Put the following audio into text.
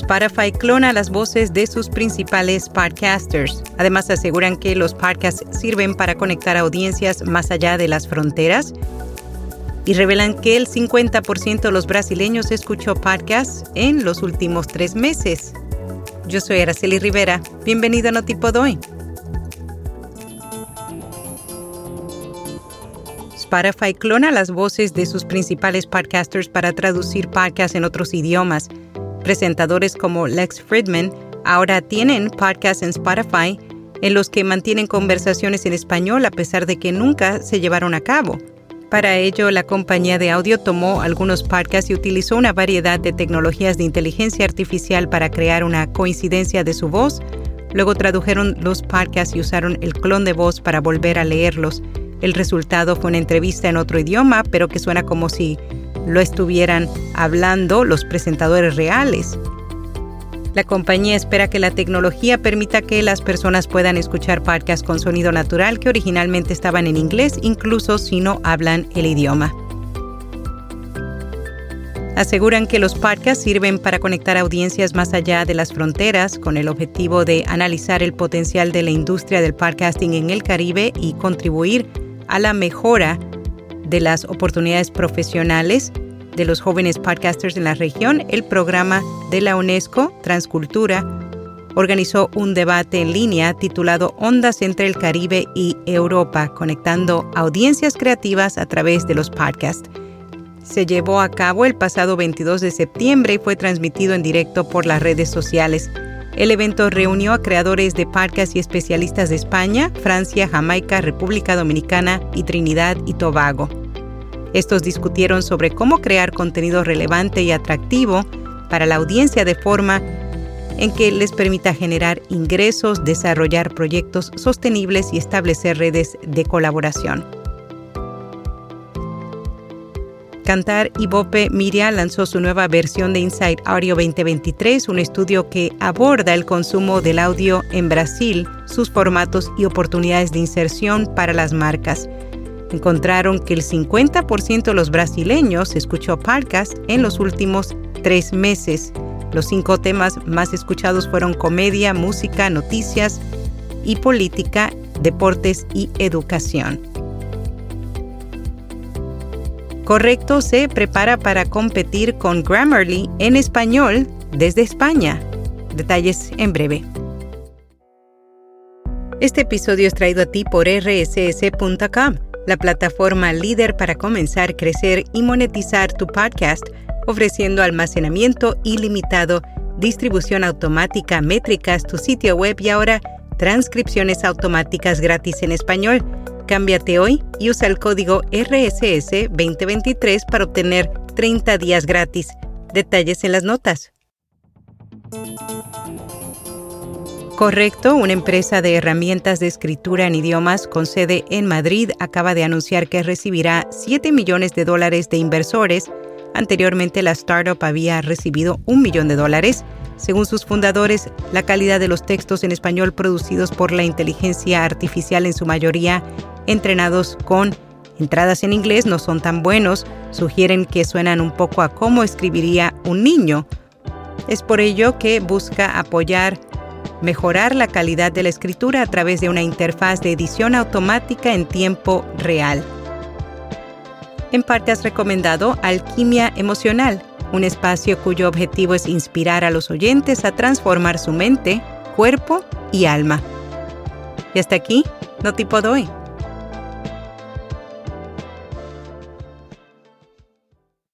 Spotify clona las voces de sus principales podcasters. Además, aseguran que los podcasts sirven para conectar audiencias más allá de las fronteras y revelan que el 50% de los brasileños escuchó podcasts en los últimos tres meses. Yo soy Araceli Rivera. Bienvenido a Notipod hoy. Spotify clona las voces de sus principales podcasters para traducir podcasts en otros idiomas. Presentadores como Lex Friedman ahora tienen podcasts en Spotify en los que mantienen conversaciones en español a pesar de que nunca se llevaron a cabo. Para ello, la compañía de audio tomó algunos podcasts y utilizó una variedad de tecnologías de inteligencia artificial para crear una coincidencia de su voz. Luego tradujeron los podcasts y usaron el clon de voz para volver a leerlos. El resultado fue una entrevista en otro idioma, pero que suena como si lo estuvieran hablando los presentadores reales. La compañía espera que la tecnología permita que las personas puedan escuchar podcasts con sonido natural que originalmente estaban en inglés, incluso si no hablan el idioma. Aseguran que los podcasts sirven para conectar audiencias más allá de las fronteras con el objetivo de analizar el potencial de la industria del podcasting en el Caribe y contribuir a la mejora de las oportunidades profesionales de los jóvenes podcasters en la región, el programa de la UNESCO, Transcultura, organizó un debate en línea titulado Ondas entre el Caribe y Europa, conectando audiencias creativas a través de los podcasts. Se llevó a cabo el pasado 22 de septiembre y fue transmitido en directo por las redes sociales. El evento reunió a creadores de podcasts y especialistas de España, Francia, Jamaica, República Dominicana y Trinidad y Tobago. Estos discutieron sobre cómo crear contenido relevante y atractivo para la audiencia de forma en que les permita generar ingresos, desarrollar proyectos sostenibles y establecer redes de colaboración. Cantar y Bope Miria lanzó su nueva versión de Insight Audio 2023, un estudio que aborda el consumo del audio en Brasil, sus formatos y oportunidades de inserción para las marcas encontraron que el 50% de los brasileños escuchó podcast en los últimos tres meses. Los cinco temas más escuchados fueron comedia, música, noticias y política, deportes y educación. Correcto se prepara para competir con Grammarly en español desde España. Detalles en breve. Este episodio es traído a ti por rss.com la plataforma líder para comenzar, crecer y monetizar tu podcast, ofreciendo almacenamiento ilimitado, distribución automática, métricas, tu sitio web y ahora transcripciones automáticas gratis en español. Cámbiate hoy y usa el código RSS 2023 para obtener 30 días gratis. Detalles en las notas. Correcto, una empresa de herramientas de escritura en idiomas con sede en Madrid acaba de anunciar que recibirá 7 millones de dólares de inversores. Anteriormente la startup había recibido un millón de dólares. Según sus fundadores, la calidad de los textos en español producidos por la inteligencia artificial en su mayoría entrenados con entradas en inglés no son tan buenos, sugieren que suenan un poco a cómo escribiría un niño. Es por ello que busca apoyar mejorar la calidad de la escritura a través de una interfaz de edición automática en tiempo real. En parte has recomendado Alquimia Emocional, un espacio cuyo objetivo es inspirar a los oyentes a transformar su mente, cuerpo y alma. Y hasta aquí, no tipo doy.